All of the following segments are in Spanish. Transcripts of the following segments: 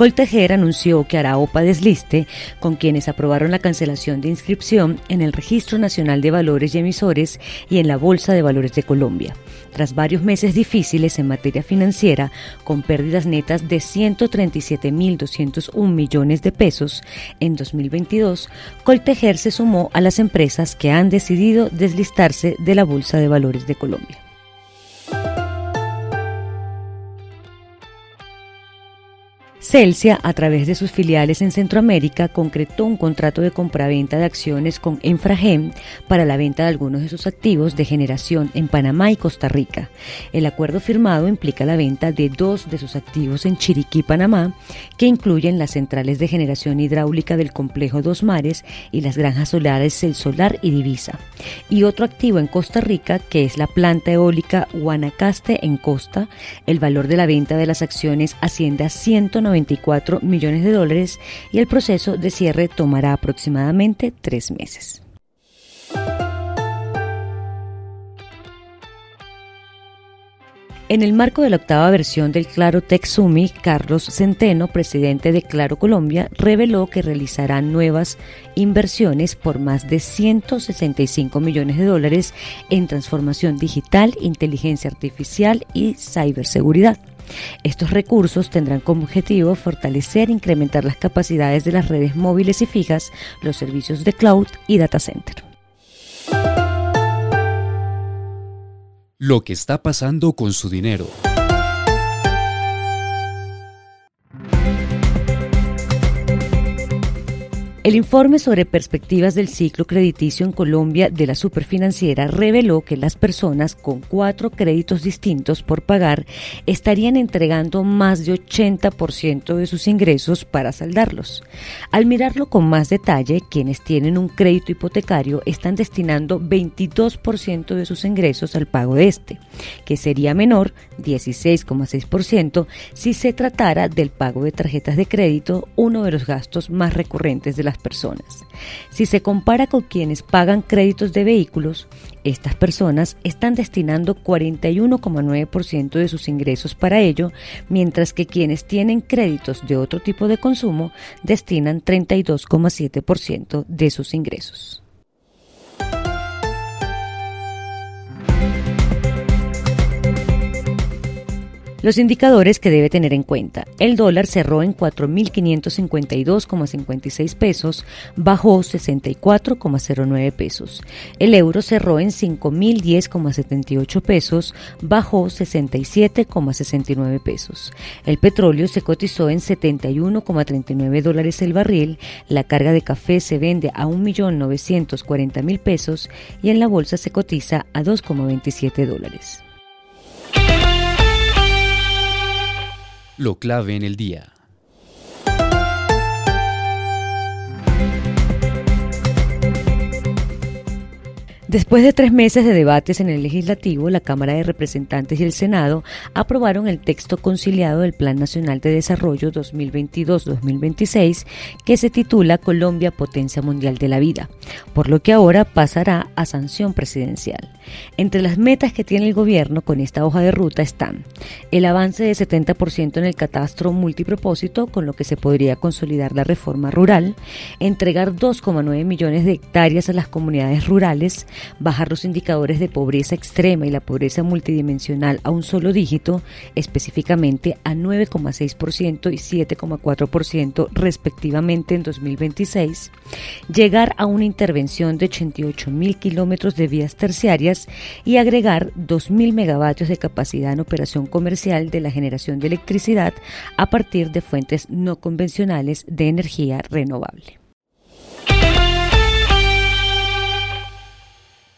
Coltejer anunció que hará OPA desliste con quienes aprobaron la cancelación de inscripción en el Registro Nacional de Valores y Emisores y en la Bolsa de Valores de Colombia. Tras varios meses difíciles en materia financiera, con pérdidas netas de 137.201 millones de pesos en 2022, Coltejer se sumó a las empresas que han decidido deslistarse de la Bolsa de Valores de Colombia. Celsia, a través de sus filiales en Centroamérica, concretó un contrato de compraventa de acciones con Enfragem para la venta de algunos de sus activos de generación en Panamá y Costa Rica. El acuerdo firmado implica la venta de dos de sus activos en Chiriquí, Panamá, que incluyen las centrales de generación hidráulica del complejo Dos Mares y las granjas solares El Solar y Divisa, y otro activo en Costa Rica, que es la planta eólica Guanacaste en Costa. El valor de la venta de las acciones asciende a 190 94 millones de dólares y el proceso de cierre tomará aproximadamente tres meses. En el marco de la octava versión del Claro Tech Summit, Carlos Centeno, presidente de Claro Colombia, reveló que realizará nuevas inversiones por más de 165 millones de dólares en transformación digital, inteligencia artificial y ciberseguridad. Estos recursos tendrán como objetivo fortalecer e incrementar las capacidades de las redes móviles y fijas, los servicios de cloud y data center. Lo que está pasando con su dinero. El informe sobre perspectivas del ciclo crediticio en Colombia de la superfinanciera reveló que las personas con cuatro créditos distintos por pagar estarían entregando más de 80% de sus ingresos para saldarlos. Al mirarlo con más detalle, quienes tienen un crédito hipotecario están destinando 22% de sus ingresos al pago de este, que sería menor, 16,6%, si se tratara del pago de tarjetas de crédito, uno de los gastos más recurrentes de la personas. Si se compara con quienes pagan créditos de vehículos, estas personas están destinando 41,9% de sus ingresos para ello, mientras que quienes tienen créditos de otro tipo de consumo destinan 32,7% de sus ingresos. Los indicadores que debe tener en cuenta. El dólar cerró en 4.552,56 pesos, bajó 64,09 pesos. El euro cerró en 5.010,78 pesos, bajó 67,69 pesos. El petróleo se cotizó en 71,39 dólares el barril. La carga de café se vende a 1.940.000 pesos y en la bolsa se cotiza a 2,27 dólares. Lo clave en el día. Después de tres meses de debates en el legislativo, la Cámara de Representantes y el Senado aprobaron el texto conciliado del Plan Nacional de Desarrollo 2022-2026 que se titula Colombia Potencia Mundial de la Vida, por lo que ahora pasará a sanción presidencial. Entre las metas que tiene el gobierno con esta hoja de ruta están el avance de 70% en el catastro multipropósito, con lo que se podría consolidar la reforma rural, entregar 2,9 millones de hectáreas a las comunidades rurales, bajar los indicadores de pobreza extrema y la pobreza multidimensional a un solo dígito, específicamente a 9,6% y 7,4% respectivamente en 2026, llegar a una intervención de 88 mil kilómetros de vías terciarias y agregar 2.000 megavatios de capacidad en operación comercial de la generación de electricidad a partir de fuentes no convencionales de energía renovable.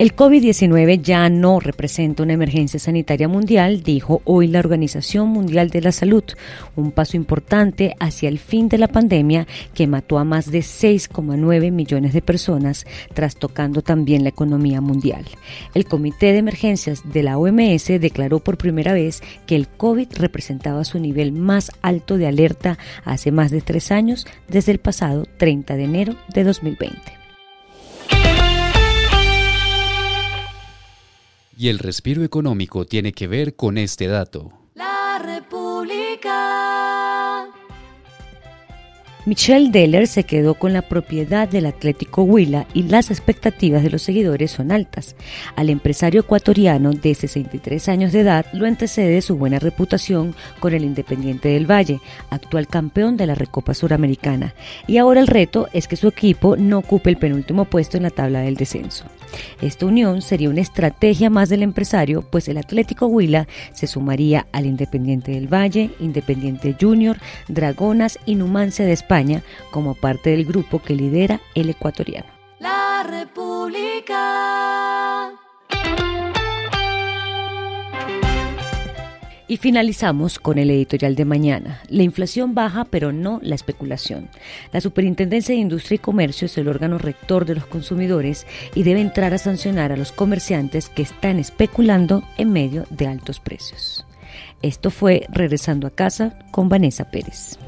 El COVID-19 ya no representa una emergencia sanitaria mundial, dijo hoy la Organización Mundial de la Salud, un paso importante hacia el fin de la pandemia que mató a más de 6,9 millones de personas, trastocando también la economía mundial. El Comité de Emergencias de la OMS declaró por primera vez que el COVID representaba su nivel más alto de alerta hace más de tres años, desde el pasado 30 de enero de 2020. Y el respiro económico tiene que ver con este dato. La República. Michelle Deller se quedó con la propiedad del Atlético Huila y las expectativas de los seguidores son altas. Al empresario ecuatoriano de 63 años de edad lo antecede su buena reputación con el Independiente del Valle, actual campeón de la Recopa Suramericana. Y ahora el reto es que su equipo no ocupe el penúltimo puesto en la tabla del descenso. Esta unión sería una estrategia más del empresario, pues el Atlético Huila se sumaría al Independiente del Valle, Independiente Junior, Dragonas y Numancia de España como parte del grupo que lidera el ecuatoriano. La República. Y finalizamos con el editorial de mañana. La inflación baja, pero no la especulación. La Superintendencia de Industria y Comercio es el órgano rector de los consumidores y debe entrar a sancionar a los comerciantes que están especulando en medio de altos precios. Esto fue Regresando a casa con Vanessa Pérez.